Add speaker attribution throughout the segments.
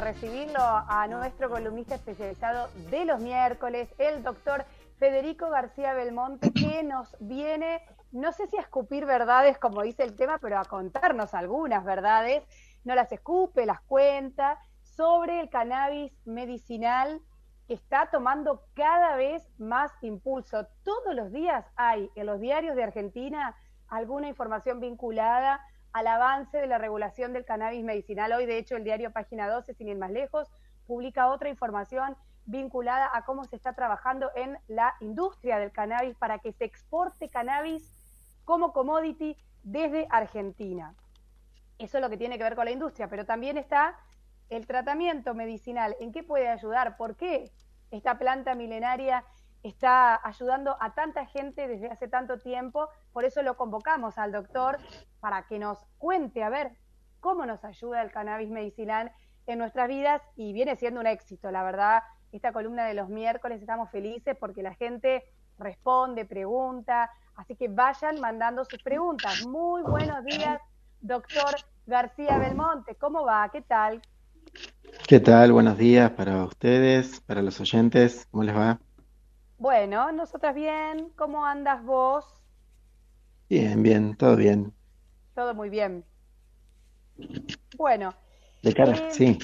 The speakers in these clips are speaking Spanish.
Speaker 1: recibirlo a nuestro columnista especializado de los miércoles, el doctor Federico García Belmonte, que nos viene, no sé si a escupir verdades, como dice el tema, pero a contarnos algunas verdades. No las escupe, las cuenta sobre el cannabis medicinal que está tomando cada vez más impulso. Todos los días hay en los diarios de Argentina alguna información vinculada al avance de la regulación del cannabis medicinal. Hoy, de hecho, el diario Página 12, sin ir más lejos, publica otra información vinculada a cómo se está trabajando en la industria del cannabis para que se exporte cannabis como commodity desde Argentina. Eso es lo que tiene que ver con la industria, pero también está el tratamiento medicinal. ¿En qué puede ayudar? ¿Por qué esta planta milenaria está ayudando a tanta gente desde hace tanto tiempo? Por eso lo convocamos al doctor para que nos cuente, a ver, cómo nos ayuda el cannabis medicinal en nuestras vidas y viene siendo un éxito, la verdad. Esta columna de los miércoles estamos felices porque la gente responde, pregunta, así que vayan mandando sus preguntas. Muy buenos días, doctor García Belmonte. ¿Cómo va? ¿Qué tal?
Speaker 2: ¿Qué tal? Buenos días para ustedes, para los oyentes. ¿Cómo les va?
Speaker 1: Bueno, nosotras bien. ¿Cómo andas vos?
Speaker 2: Bien, bien, todo bien.
Speaker 1: Todo muy bien. Bueno.
Speaker 2: De cara,
Speaker 1: eh,
Speaker 2: sí.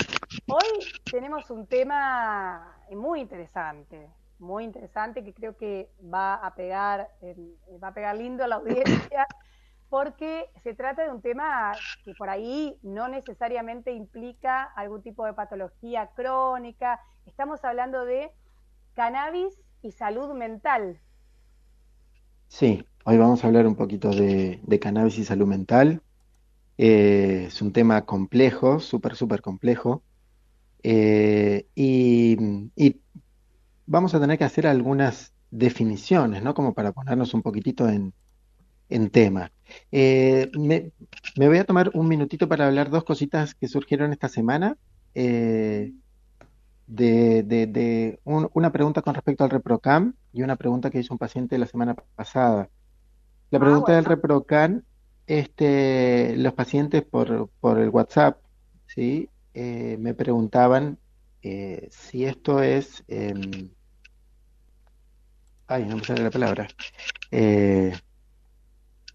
Speaker 1: Hoy tenemos un tema muy interesante, muy interesante que creo que va a pegar, en- va a pegar lindo a la audiencia, porque se trata de un tema que por ahí no necesariamente implica algún tipo de patología crónica. Estamos hablando de cannabis y salud mental.
Speaker 2: Sí, hoy vamos a hablar un poquito de, cannabis y salud mental. Eh, es un tema complejo, súper, súper complejo. Eh, y, y vamos a tener que hacer algunas definiciones, ¿no? Como para ponernos un poquitito en, en tema. Eh, me, me voy a tomar un minutito para hablar dos cositas que surgieron esta semana. Eh, de, de- de un- una pregunta con respecto al ReproCam y una pregunta que hizo un paciente la semana pasada. La
Speaker 1: Ah,
Speaker 2: pregunta del. ReproCam, este, los pacientes por, por el WhatsApp, ¿sí? Eh, me preguntaban eh, si esto es, em, ay, no me sale la palabra. Eh,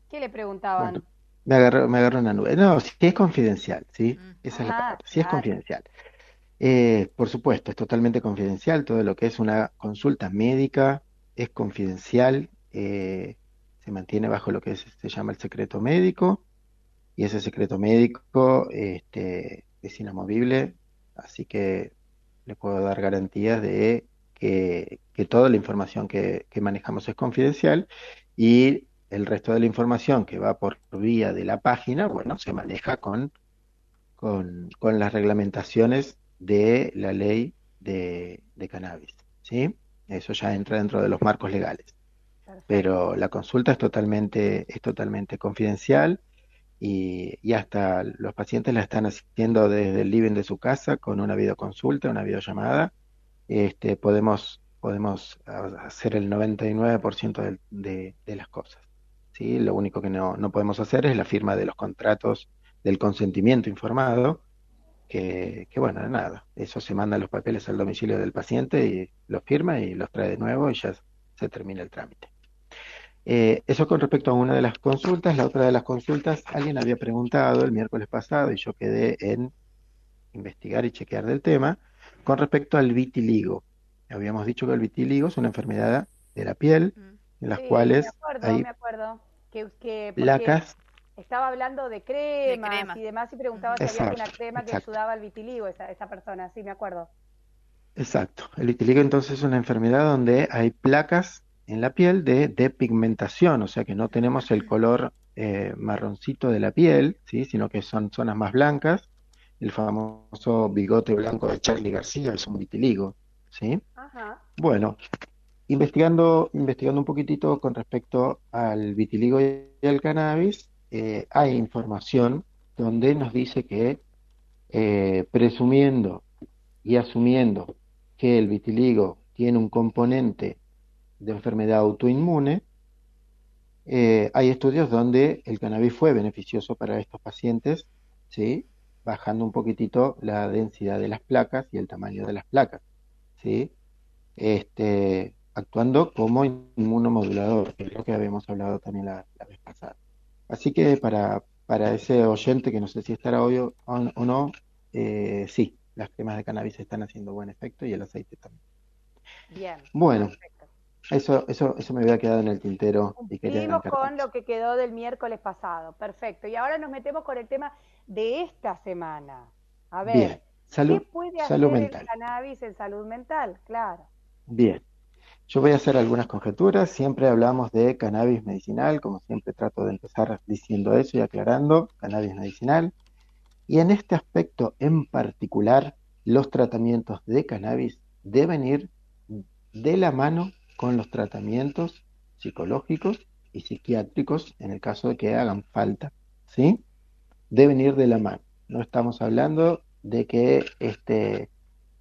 Speaker 1: ¿Qué le preguntaban?
Speaker 2: bueno, me agarró, me agarró una nube. No, si es confidencial, ¿sí? Esa es la palabra. Si es
Speaker 1: claro.
Speaker 2: confidencial. Eh, por supuesto, es totalmente confidencial. Todo lo que es una consulta médica es confidencial. eh, se mantiene bajo lo que se llama el secreto médico. Y ese secreto médico este, es inamovible. Así que le puedo dar garantías de que, toda la información que, manejamos es confidencial. Y el resto de la información que va por vía de la página, bueno, se maneja con, con las reglamentaciones de la ley de, de cannabis, ¿sí? Eso ya entra dentro de los marcos legales.
Speaker 1: Perfecto.
Speaker 2: Pero la consulta es totalmente, es totalmente confidencial y, y hasta los pacientes la están haciendo desde el living de su casa con una videoconsulta, una videollamada. Este, podemos, podemos hacer el 99% del- de, de las cosas, ¿sí? Lo único que no, no podemos hacer es la firma de los contratos del consentimiento informado, que, que bueno, nada, eso se manda los papeles al domicilio del paciente y los firma y los trae de nuevo y ya se termina el trámite. Eh, eso con respecto a una de las consultas. La otra de las consultas, alguien había preguntado el miércoles pasado y yo quedé en investigar y chequear del tema con respecto al vitiligo. Habíamos dicho que el vitiligo es una enfermedad de la piel
Speaker 3: Mm.
Speaker 2: en las
Speaker 1: Sí,
Speaker 2: cuales
Speaker 1: me acuerdo,
Speaker 2: hay
Speaker 1: me acuerdo. Que, que porque
Speaker 2: placas
Speaker 1: estaba hablando de cremas
Speaker 3: cremas.
Speaker 1: y demás y preguntaba si había alguna crema que
Speaker 2: exacto.
Speaker 1: ayudaba al vitiligo, esa, esa persona, sí, me acuerdo.
Speaker 2: Exacto. El vitiligo entonces es una enfermedad donde hay placas en la piel de depigmentación, o sea que no tenemos el color eh, marroncito de la piel, ¿sí? Sino que son zonas más blancas. El famoso bigote blanco de Charlie García es un vitiligo, ¿sí?
Speaker 1: Ajá.
Speaker 2: Bueno, investigando, investigando un poquitito con respecto al vitiligo y al cannabis, eh, hay información donde nos dice que eh, presumiendo y asumiendo que el vitiligo tiene un componente de enfermedad autoinmune, eh, hay estudios donde el cannabis fue beneficioso para estos pacientes, ¿sí? bajando un poquitito la densidad de las placas y el tamaño de las placas, ¿sí? este, actuando como inmunomodulador, que es lo que habíamos hablado también la, vez pasada. Así que para, para, ese oyente que no sé si estará hoy o, no, eh, sí, las cremas de cannabis están haciendo buen efecto y el aceite también.
Speaker 1: Bien.
Speaker 2: Bueno, eso, eso, eso me había quedado en el tintero.
Speaker 1: Y Seguimos con lo que quedó del miércoles pasado. Perfecto. Y ahora nos metemos con el tema de esta semana. A ver,
Speaker 2: ¿qué
Speaker 1: puede hacer el cannabis en salud mental? Claro.
Speaker 2: Bien. Yo voy a hacer algunas conjeturas. Siempre hablamos de cannabis medicinal, como siempre trato de empezar diciendo eso y aclarando, cannabis medicinal. Y en este aspecto en particular, los tratamientos de cannabis deben ir de la mano con los tratamientos psicológicos y psiquiátricos en el caso de que hagan falta, ¿sí? Deben ir de la mano. No estamos hablando de que este,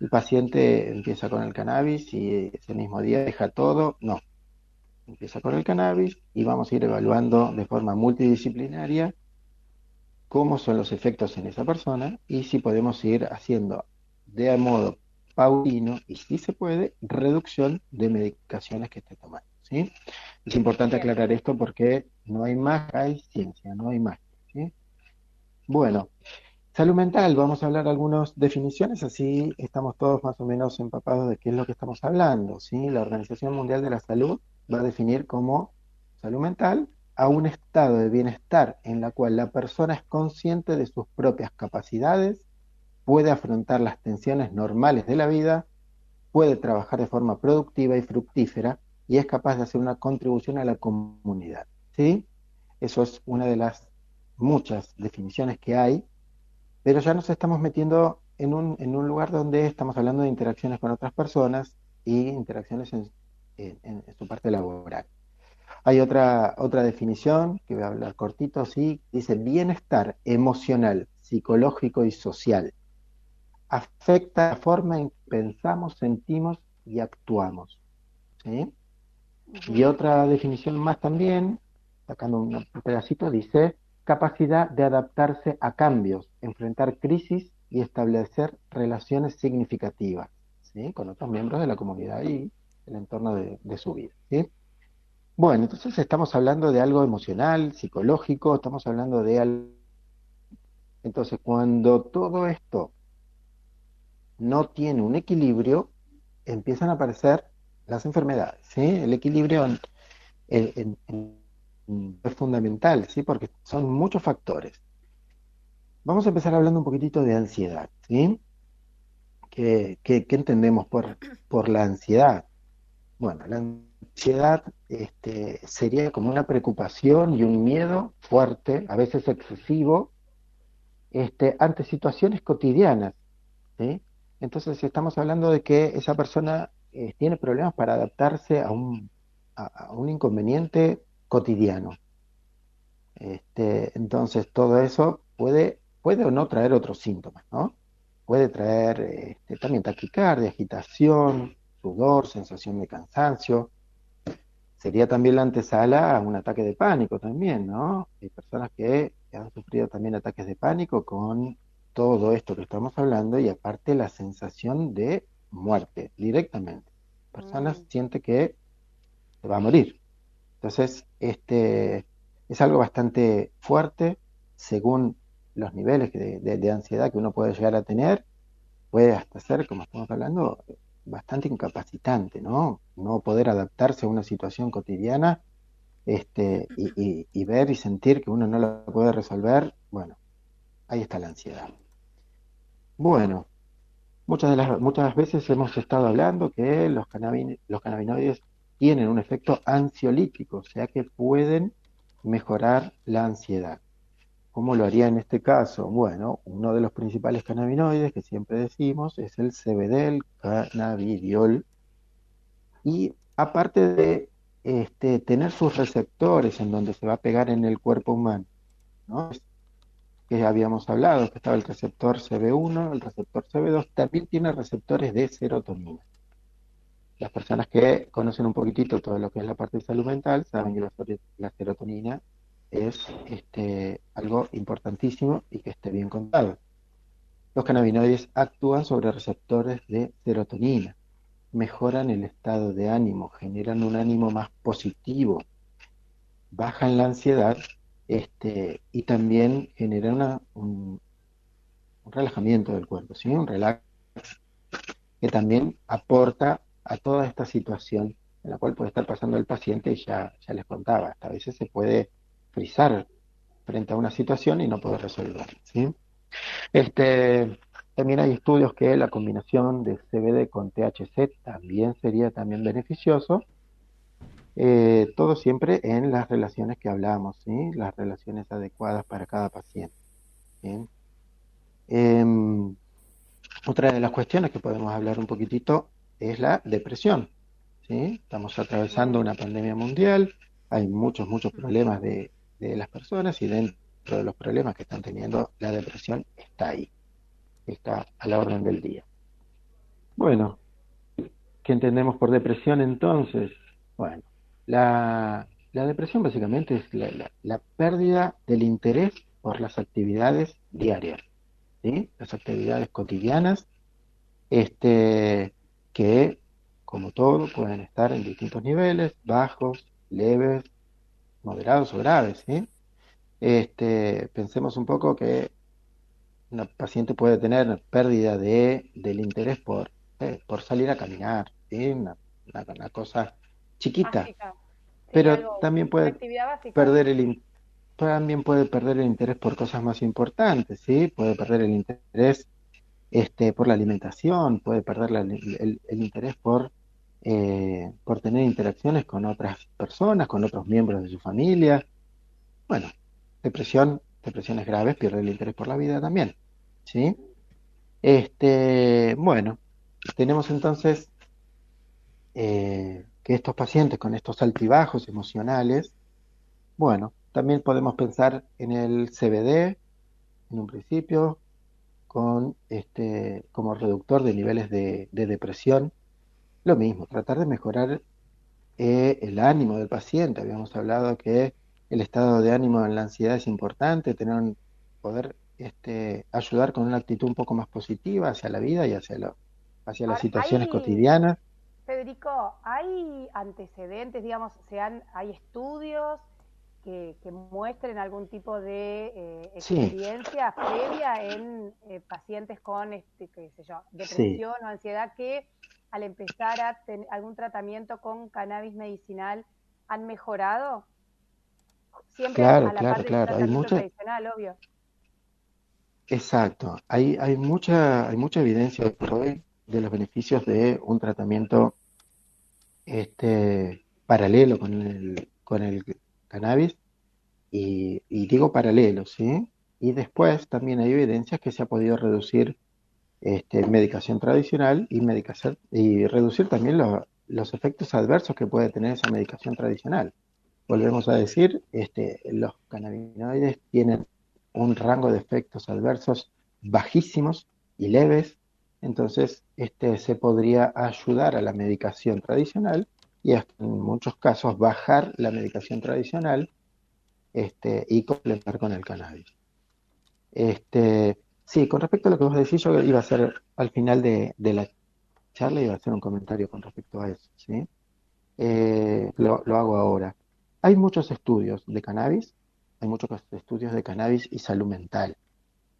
Speaker 2: el paciente empieza con el cannabis y ese mismo día deja todo, no. Empieza con el cannabis y vamos a ir evaluando de forma multidisciplinaria cómo son los efectos en esa persona y si podemos ir haciendo de modo paulino y si se puede, reducción de medicaciones que esté tomando. ¿sí? Es importante aclarar esto porque no hay más, hay ciencia, no hay más. ¿sí? Bueno, salud mental, vamos a hablar algunas definiciones, así estamos todos más o menos empapados de qué es lo que estamos hablando. ¿sí? La Organización Mundial de la Salud va a definir como salud mental a un estado de bienestar en la cual la persona es consciente de sus propias capacidades, puede afrontar las tensiones normales de la vida, puede trabajar de forma productiva y fructífera y es capaz de hacer una contribución a la comunidad. ¿sí? Eso es una de las muchas definiciones que hay, pero ya nos estamos metiendo en un, en un lugar donde estamos hablando de interacciones con otras personas y interacciones en, en su parte laboral. Hay otra, otra definición que voy a hablar cortito, sí, dice bienestar emocional, psicológico y social. Afecta la forma en que pensamos, sentimos y actuamos. ¿sí? Y otra definición más también, sacando un pedacito, dice capacidad de adaptarse a cambios, enfrentar crisis y establecer relaciones significativas ¿sí? con otros miembros de la comunidad y el entorno de, su vida. ¿sí? Bueno, entonces estamos hablando de algo emocional, psicológico, estamos hablando de algo... Entonces, cuando todo esto no tiene un equilibrio, empiezan a aparecer las enfermedades, ¿sí? El equilibrio es fundamental, ¿sí? Porque son muchos factores. Vamos a empezar hablando un poquitito de ansiedad, ¿sí? ¿Qué, entendemos por, por la ansiedad? Bueno, la ansiedad este, sería como una preocupación y un miedo fuerte, a veces excesivo, este, ante situaciones cotidianas. Entonces estamos hablando de que esa persona eh, tiene problemas para adaptarse a un, a, un inconveniente cotidiano. Este, entonces todo eso puede, puede o no traer otros síntomas, ¿no? Puede traer este, también taquicardia, agitación, sudor, sensación de cansancio, sería también la antesala a un ataque de pánico también, ¿no? Hay personas que han sufrido también ataques de pánico con todo esto que estamos hablando y aparte la sensación de muerte directamente. Personas mm. sienten que se va a morir. Entonces, este es algo bastante fuerte según los niveles de, de ansiedad que uno puede llegar a tener. Puede hasta ser, como estamos hablando, bastante incapacitante, ¿no? No poder adaptarse a una situación cotidiana este, y, ver y sentir que uno no la puede resolver, bueno, ahí está la ansiedad. Bueno, muchas, de las, muchas veces hemos estado hablando que los, los cannabinoides tienen un efecto ansiolítico, o sea que pueden mejorar la ansiedad. ¿Cómo lo haría en este caso? Bueno, uno de los principales cannabinoides que siempre decimos es el CBD, el cannabidiol. Y aparte de este, tener sus receptores en donde se va a pegar en el cuerpo humano, ¿no? que habíamos hablado, que estaba el receptor CB1, el receptor CB2, también tiene receptores de serotonina. Las personas que conocen un poquitito todo lo que es la parte de salud mental saben que la, serotonina es este, algo importantísimo y que esté bien contado. Los cannabinoides actúan sobre receptores de serotonina, mejoran el estado de ánimo, generan un ánimo más positivo, bajan la ansiedad este, y también generan un, relajamiento del cuerpo, ¿sí? un relax que también aporta a toda esta situación en la cual puede estar pasando el paciente y ya, ya les contaba, hasta a veces se puede frizar frente a una situación y no puede resolver. ¿sí? Este, también hay estudios que la combinación de CBD con THC también sería también beneficioso. Eh, todo siempre en las relaciones que hablamos, ¿sí? las relaciones adecuadas para cada paciente. Em, otra de las cuestiones que podemos hablar un poquitito es la depresión. ¿sí? Estamos atravesando una pandemia mundial, hay muchos, muchos problemas de, de las personas y dentro de los problemas que están teniendo, la depresión está ahí, está a la orden del día. Bueno, ¿qué entendemos por depresión entonces? Bueno, la, depresión básicamente es la, pérdida del interés por las actividades diarias, ¿sí? las actividades cotidianas, este, que como todo pueden estar en distintos niveles, bajos, leves, moderados o graves. ¿sí? Este, pensemos un poco que una paciente puede tener pérdida de, del interés por, eh, por salir a caminar, una, cosa chiquita, pero también puede perder el también puede perder el interés por cosas más importantes, ¿sí? Puede perder el interés este, por la alimentación, puede perder el, interés por, eh, por tener interacciones con otras personas, con otros miembros de su familia. Bueno, depresión, depresiones graves, pierde el interés por la vida también. ¿Sí? Este, bueno, tenemos entonces eh, que estos pacientes con estos altibajos emocionales, bueno, también podemos pensar en el CBD en un principio, con este, como reductor de niveles de, depresión. Lo mismo, tratar de mejorar eh, el ánimo del paciente. Habíamos hablado que el estado de ánimo en la ansiedad es importante, tener poder este, ayudar con una actitud un poco más positiva hacia la vida y hacia, lo, hacia las situaciones cotidianas.
Speaker 1: Federico, ¿hay antecedentes, digamos, sean, hay estudios que, muestren algún tipo de eh, experiencia previa en eh, pacientes con, este, qué sé yo, depresión o ansiedad que al empezar a tener algún tratamiento con cannabis medicinal han mejorado? Siempre
Speaker 2: claro, a la claro, claro. Hay mucha...
Speaker 1: tradicional, obvio.
Speaker 2: Exacto. Hay, hay, mucha, hay mucha evidencia hoy de los beneficios de un tratamiento este, paralelo con el, con el cannabis. Y, digo paralelo, ¿sí? Y después también hay evidencias que se ha podido reducir este, medicación tradicional y, medicación, y reducir también los efectos adversos que puede tener esa medicación tradicional volvemos a decir, este, los cannabinoides tienen un rango de efectos adversos bajísimos y leves, entonces este se podría ayudar a la medicación tradicional y en muchos casos bajar la medicación tradicional este, y complementar con el cannabis. Este, sí, con respecto a lo que vos decís, yo iba a hacer al final de, la charla, iba a hacer un comentario con respecto a eso, ¿sí? Eh, lo, lo hago ahora. Hay muchos estudios de cannabis, hay muchos estudios de cannabis y salud mental.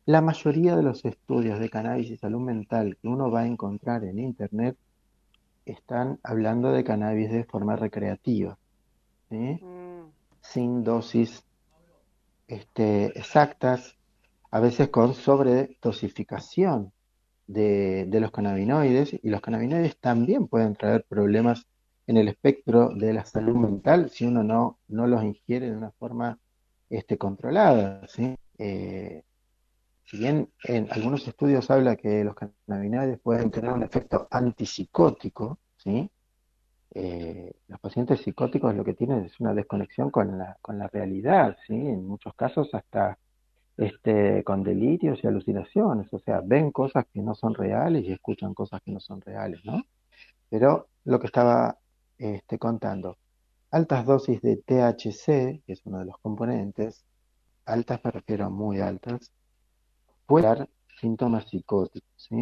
Speaker 2: La mayoría de los estudios de cannabis y salud mental que uno va a encontrar en Internet están hablando de cannabis de forma recreativa, mm. sin dosis este, exactas, a veces con sobredosificación de, de los cannabinoides, y los cannabinoides también pueden traer problemas en el espectro de la salud mental si uno no, no los ingiere de una forma este, controlada. ¿sí? Eh, si bien en algunos estudios habla que los cannabinoides pueden tener un efecto antipsicótico, ¿sí? Eh, los pacientes psicóticos lo que tienen es una desconexión con la, con la realidad, ¿sí? en muchos casos hasta este, con delirios y alucinaciones, o sea, ven cosas que no son reales y escuchan cosas que no son reales, ¿no? Pero lo que estaba este, contando, altas dosis de THC, que es uno de los componentes, altas me refiero a muy altas, puede dar síntomas psicóticos, ¿sí?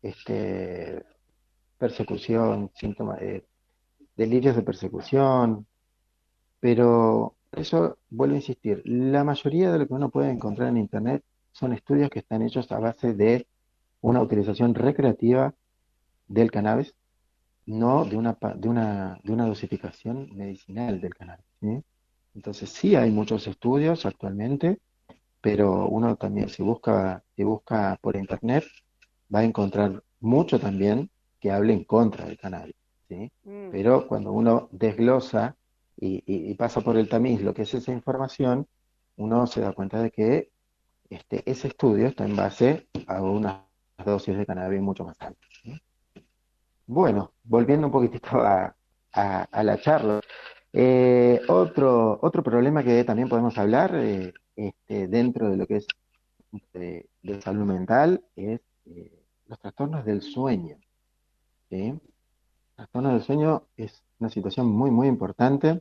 Speaker 2: Este, persecución, síntomas, delirios de persecución, pero eso, vuelvo a insistir, la mayoría de lo que uno puede encontrar en Internet son estudios que están hechos a base de una utilización recreativa del cannabis, no de una, de una, de una dosificación medicinal del cannabis. Entonces sí hay muchos estudios actualmente, pero uno también si busca, si busca por internet va a encontrar mucho también que hable en contra del cannabis. ¿sí? Mm. Pero cuando uno desglosa y, pasa por el tamiz lo que es esa información, uno se da cuenta de que este, ese estudio está en base a unas dosis de cannabis mucho más altas. Bueno, volviendo un poquitito a, la charla. Eh, otro, otro problema que también podemos hablar eh, este, dentro de lo que es de, salud mental es eh, los trastornos del sueño. ¿sí? Trastornos del sueño es una situación muy, muy importante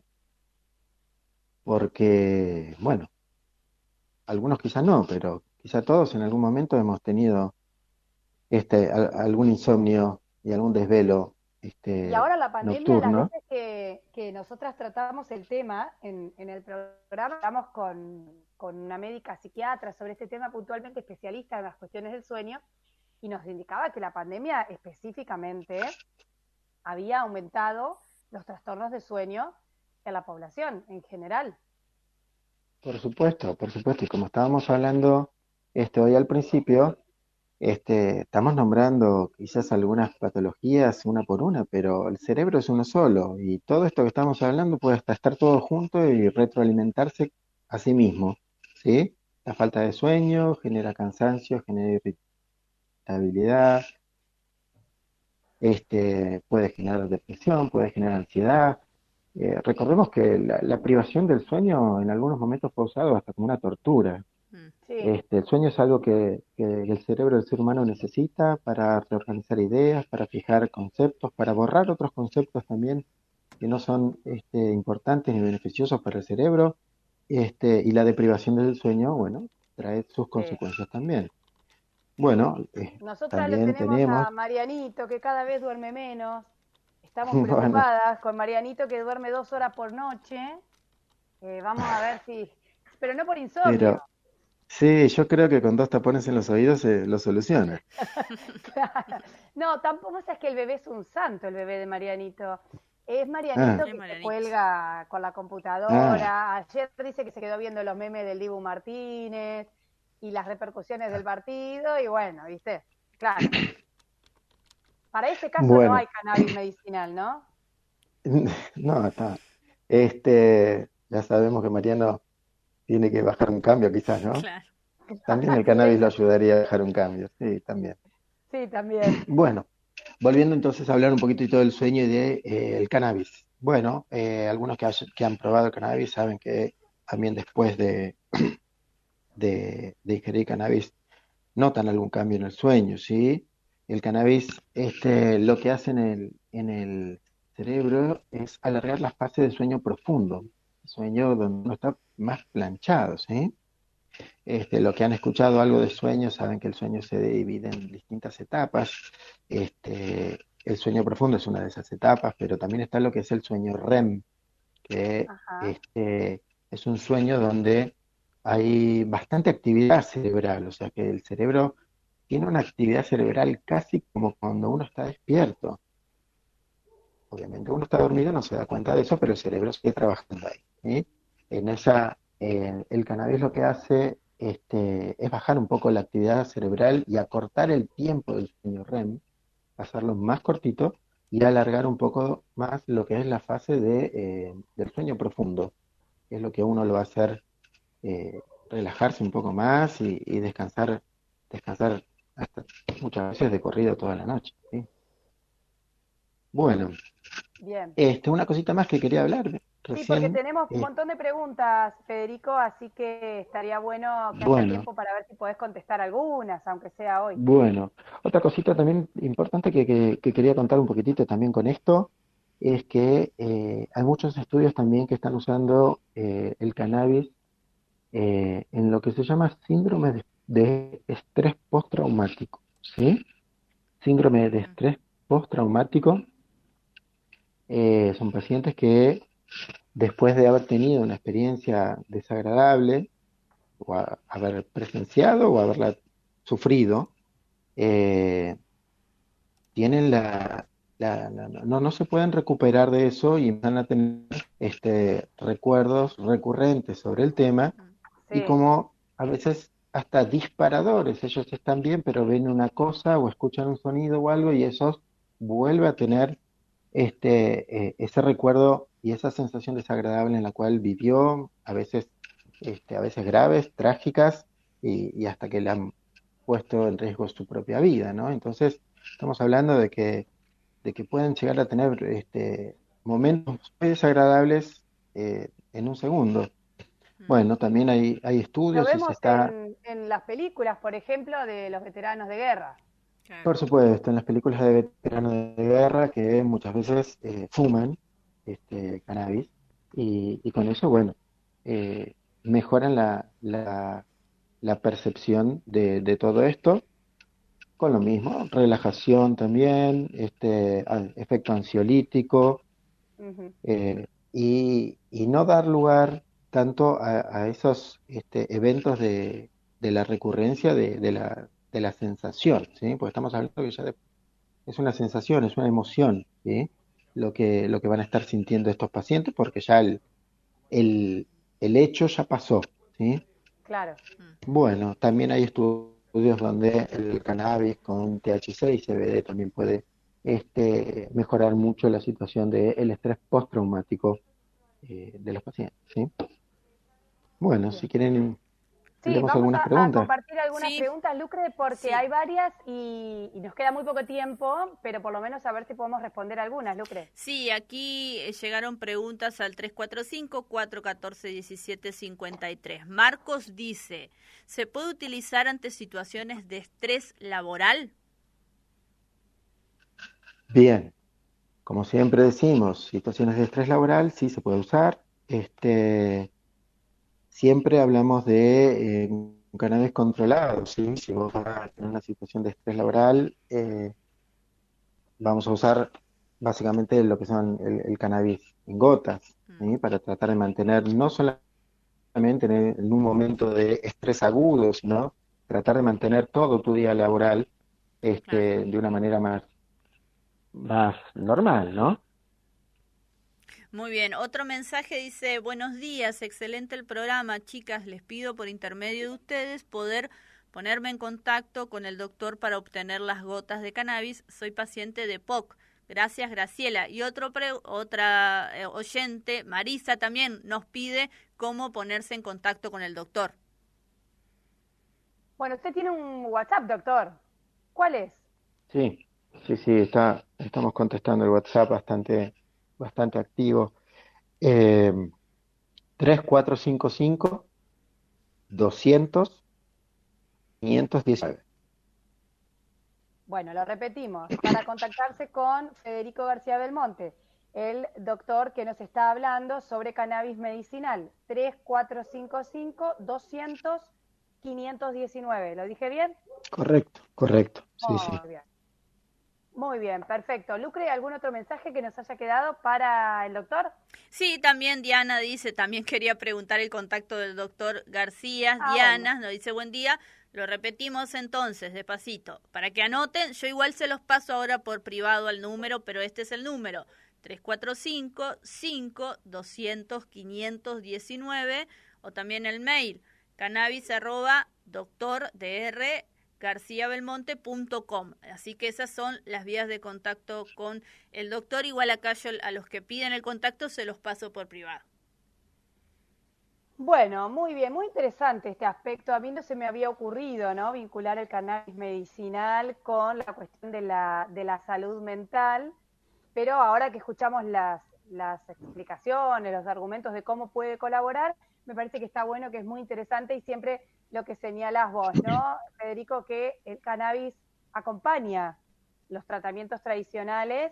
Speaker 2: porque, bueno, algunos quizás no, pero quizá todos en algún momento hemos tenido este, algún insomnio y algún desvelo este,
Speaker 1: y ahora la pandemia, las veces que, que nosotras tratamos el tema en, en el programa, hablamos con, con, una médica psiquiatra sobre este tema puntualmente especialista en las cuestiones del sueño, y nos indicaba que la pandemia específicamente había aumentado los trastornos de sueño en la población en general.
Speaker 2: Por supuesto, por supuesto, y como estábamos hablando este, hoy al principio, este, estamos nombrando quizás algunas patologías una por una, pero el cerebro es uno solo y todo esto que estamos hablando puede hasta estar todo junto y retroalimentarse a sí mismo, ¿sí? La falta de sueño genera cansancio, genera irritabilidad, este, puede generar depresión, puede generar ansiedad. Eh, recordemos que la privación del sueño en algunos momentos fue usado hasta como una tortura. Este, el sueño es algo que, el cerebro del ser humano necesita para reorganizar ideas, para fijar conceptos, para borrar otros conceptos también que no son este, importantes ni beneficiosos para el cerebro. Este, y la deprivación del sueño, bueno, trae sus consecuencias también. Bueno,
Speaker 1: eh, nosotros le tenemos, a Marianito que cada vez duerme menos. Estamos preocupadas con Marianito que duerme dos horas por noche. Eh, vamos a ver si, pero no por insomnio.
Speaker 2: Sí, yo creo que con dos tapones en los oídos se lo soluciona.
Speaker 1: No, tampoco es que el bebé es un santo, el bebé de Marianito. Es Marianito ah. que se cuelga con la computadora. Ah. Ayer dice que se quedó viendo los memes del Dibu Martínez y las repercusiones del partido. Y bueno, ¿viste? Claro. Para ese caso no hay cannabis medicinal, ¿no?
Speaker 2: No, está. Este, ya sabemos que Mariano tiene que bajar un cambio quizás, ¿no? Claro. También el cannabis lo ayudaría a dejar un cambio, sí, también.
Speaker 1: Sí, también.
Speaker 2: Bueno, volviendo entonces a hablar un poquitito del sueño y del de, eh, cannabis. Bueno, eh, algunos que, que, han probado el cannabis saben que también después de, de, de, ingerir cannabis notan algún cambio en el sueño, ¿sí? El cannabis este, lo que hace en el, en el cerebro es alargar las fases de sueño profundo sueño donde uno está más planchado, ¿sí? Este, lo que han escuchado algo de sueño saben que el sueño se divide en distintas etapas. Este, el sueño profundo es una de esas etapas, pero también está lo que es el sueño REM, que este, es un sueño donde hay bastante actividad cerebral, o sea que el cerebro tiene una actividad cerebral casi como cuando uno está despierto. Obviamente uno está dormido, no se da cuenta de eso, pero el cerebro sigue trabajando ahí. En esa, el cannabis lo que hace este, es bajar un poco la actividad cerebral y acortar el tiempo del sueño REM, hacerlo más cortito y alargar un poco más lo que es la fase de, eh, del sueño profundo, que es lo que uno lo va a hacer eh, relajarse un poco más y, descansar, descansar hasta muchas veces de corrido toda la noche. Bueno, Bien. Este, una cosita más que quería hablar
Speaker 1: Sí, porque tenemos un
Speaker 2: eh,
Speaker 1: montón de preguntas, Federico, así que estaría bueno que haya
Speaker 2: bueno,
Speaker 1: tiempo para ver si podés contestar algunas, aunque sea hoy.
Speaker 2: bueno. Otra cosita también importante que, que- que quería contar un poquitito también con esto es que eh, hay muchos estudios también que están usando eh, el cannabis eh, en lo que se llama síndrome de, de estrés postraumático, ¿sí? Síndrome de estrés postraumático eh, son pacientes que después de haber tenido una experiencia desagradable o a- haber presenciado o haberla sufrido, eh, tienen la, la- la- no, no se pueden recuperar de eso y van a tener este, recuerdos recurrentes sobre el tema y
Speaker 1: Sí,
Speaker 2: como a veces hasta disparadores, ellos están bien, pero ven una cosa o escuchan un sonido o algo y eso vuelve a tener este, eh, ese recuerdo y esa sensación desagradable en la cual vivió, a veces, este, a veces graves, trágicas y, y hasta que le han puesto en riesgo su propia vida, ¿no? Entonces, estamos hablando de que, de que pueden llegar a tener este, momentos muy desagradables eh, en un segundo. Bueno, también hay, hay
Speaker 1: lo
Speaker 2: estudios y se está,
Speaker 1: en, en las películas, por ejemplo, de los veteranos de guerra.
Speaker 3: Claro.
Speaker 2: por supuesto, en las películas de veteranos de guerra que muchas veces eh, fuman este, cannabis y, y con eso, bueno, eh, mejoran la, la, la percepción de, de todo esto con lo mismo, relajación también, este, efecto ansiolítico eh, y, y no dar lugar tanto a, a esos este, eventos de, de la recurrencia de, de la, de la sensación, ¿sí? Porque estamos hablando que ya de- es una sensación, es una emoción, ¿sí? Lo que, lo que van a estar sintiendo estos pacientes porque ya el, el, el hecho ya pasó, ¿sí?
Speaker 1: Claro.
Speaker 2: Bueno, también hay estudios donde el cannabis con THC y CBD también puede este, mejorar mucho la situación del estrés postraumático eh, de los pacientes, ¿sí? Bueno, si quieren,
Speaker 1: Sí, vamos
Speaker 2: algunas
Speaker 1: a, compartir algunas
Speaker 3: Sí.
Speaker 1: preguntas, Lucre, porque
Speaker 3: Sí.
Speaker 1: hay varias y, y nos queda muy poco tiempo, pero por lo menos a ver si podemos responder algunas, Lucre.
Speaker 3: Sí, aquí eh, llegaron preguntas al 345-414-1753. Marcos dice, ¿se puede utilizar ante situaciones de estrés laboral?
Speaker 2: Bien, como siempre decimos, situaciones de estrés laboral sí se puede usar. Este, siempre hablamos de eh, un cannabis controlado, ¿sí? Si vos vas a tener una situación de estrés laboral, eh, vamos a usar básicamente lo que son el, el cannabis en gotas, ¿sí? Para tratar de mantener no solamente en, en un momento de estrés agudo, sino tratar de mantener todo tu día laboral este, de una manera más, más normal, ¿no?
Speaker 3: Muy bien, otro mensaje dice, buenos días, excelente el programa, chicas, les pido por intermedio de ustedes poder ponerme en contacto con el doctor para obtener las gotas de cannabis, soy paciente de POC. Gracias, Graciela. Y otro pre- otra eh, oyente, Marisa, también nos pide cómo ponerse en contacto con el doctor.
Speaker 1: Bueno, usted tiene un WhatsApp, doctor. ¿Cuál es?
Speaker 2: Sí, sí, sí, está, estamos contestando el WhatsApp bastante, bastante activo. Eh, 3455 200 519.
Speaker 1: Bueno, lo repetimos, para contactarse con Federico García Belmonte, el doctor que nos está hablando sobre cannabis medicinal, 3455 200 519. ¿Lo dije bien?
Speaker 2: Correcto, correcto. Sí, sí.
Speaker 1: bien. Muy bien, perfecto. Lucre, ¿algún otro mensaje que nos haya quedado para el doctor?
Speaker 3: Sí, también Diana dice, también quería preguntar el contacto del doctor García.
Speaker 1: Ah,
Speaker 3: Diana nos dice buen día. Lo repetimos entonces, despacito. Para que anoten, yo igual se los paso ahora por privado al número, pero este es el número. 345-5 o también el mail cannabis arroba doctor dr garciabelmonte.com. Así que esas son las vías de contacto con el doctor. Igual acá yo a los que piden el contacto se los paso por privado.
Speaker 1: Bueno, muy bien, muy interesante este aspecto. A mí no se me había ocurrido, ¿no? Vincular el cannabis medicinal con la cuestión de la, de la salud mental, pero ahora que escuchamos las, las explicaciones, los argumentos de cómo puede colaborar, me parece que está bueno, que es muy interesante y siempre lo que señalas vos, ¿no, Federico? Que el cannabis acompaña los tratamientos tradicionales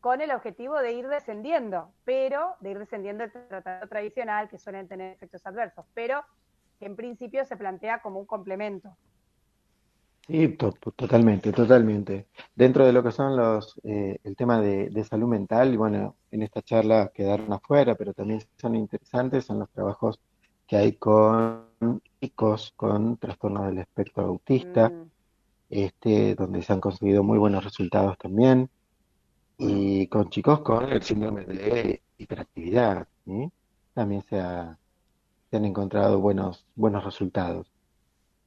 Speaker 1: con el objetivo de ir descendiendo, pero de ir descendiendo el tratamiento tradicional, que suelen tener efectos adversos, pero que en principio se plantea como un complemento.
Speaker 2: Sí, totalmente, totalmente. Dentro de lo que son los, eh, el tema de, de, salud mental, bueno, en esta charla quedaron afuera, pero también son interesantes, son los trabajos que hay con chicos con trastornos del espectro autista, mm. este, donde se han conseguido muy buenos resultados también, y con chicos con el síndrome de hiperactividad, también se, ha, se, han encontrado buenos, buenos resultados.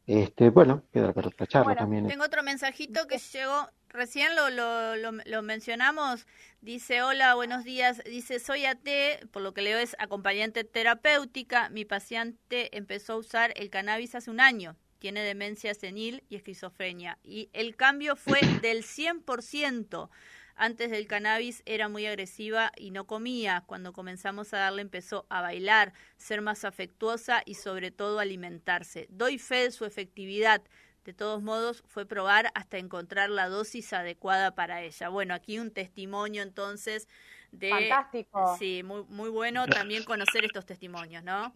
Speaker 2: Este, bueno, queda para otra charla también.
Speaker 3: Tengo otro mensajito que llegó, recién lo, lo, lo, mencionamos, dice, hola, buenos días, dice, soy AT, por lo que leo es acompañante terapéutica, mi paciente empezó a usar el cannabis hace un año, tiene demencia senil y esquizofrenia, y el cambio fue del 100%. Antes del cannabis era muy agresiva y no comía. Cuando comenzamos a darle empezó a bailar, ser más afectuosa y sobre todo alimentarse. Doy fe de su efectividad. De todos modos, fue probar hasta encontrar la dosis adecuada para ella. Bueno, aquí un testimonio entonces de...
Speaker 1: Fantástico.
Speaker 3: Sí, muy, muy bueno también conocer estos testimonios, ¿no?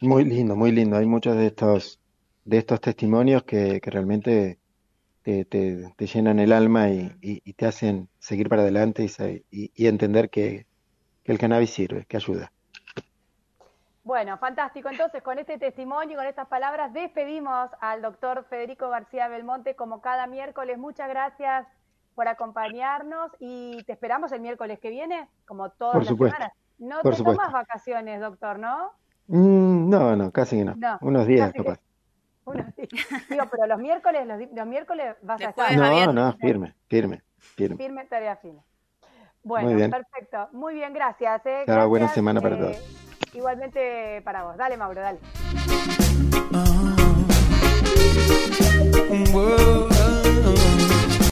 Speaker 2: Muy lindo, muy lindo. Hay muchos de estos, de estos testimonios que, que realmente te, llenan el alma y, te hacen seguir para adelante y, entender que, el cannabis sirve, que ayuda.
Speaker 1: Bueno, fantástico. Entonces, con este testimonio y con estas palabras, despedimos al doctor Federico García Belmonte como cada miércoles. Muchas gracias por acompañarnos y te esperamos el miércoles que viene, como todas las semanas. No te tomas vacaciones, doctor, ¿no?
Speaker 2: Mm, no, no, casi que no. Unos días, capaz.
Speaker 1: Digo, pero los miércoles, los, miércoles vas a estar.
Speaker 2: No, no, firme, firme,
Speaker 1: firme. Firme, tarea fina. Bueno, perfecto. Muy bien, gracias. Eh.
Speaker 2: buena semana para eh, todos.
Speaker 1: Igualmente para vos. Dale, Mauro, dale.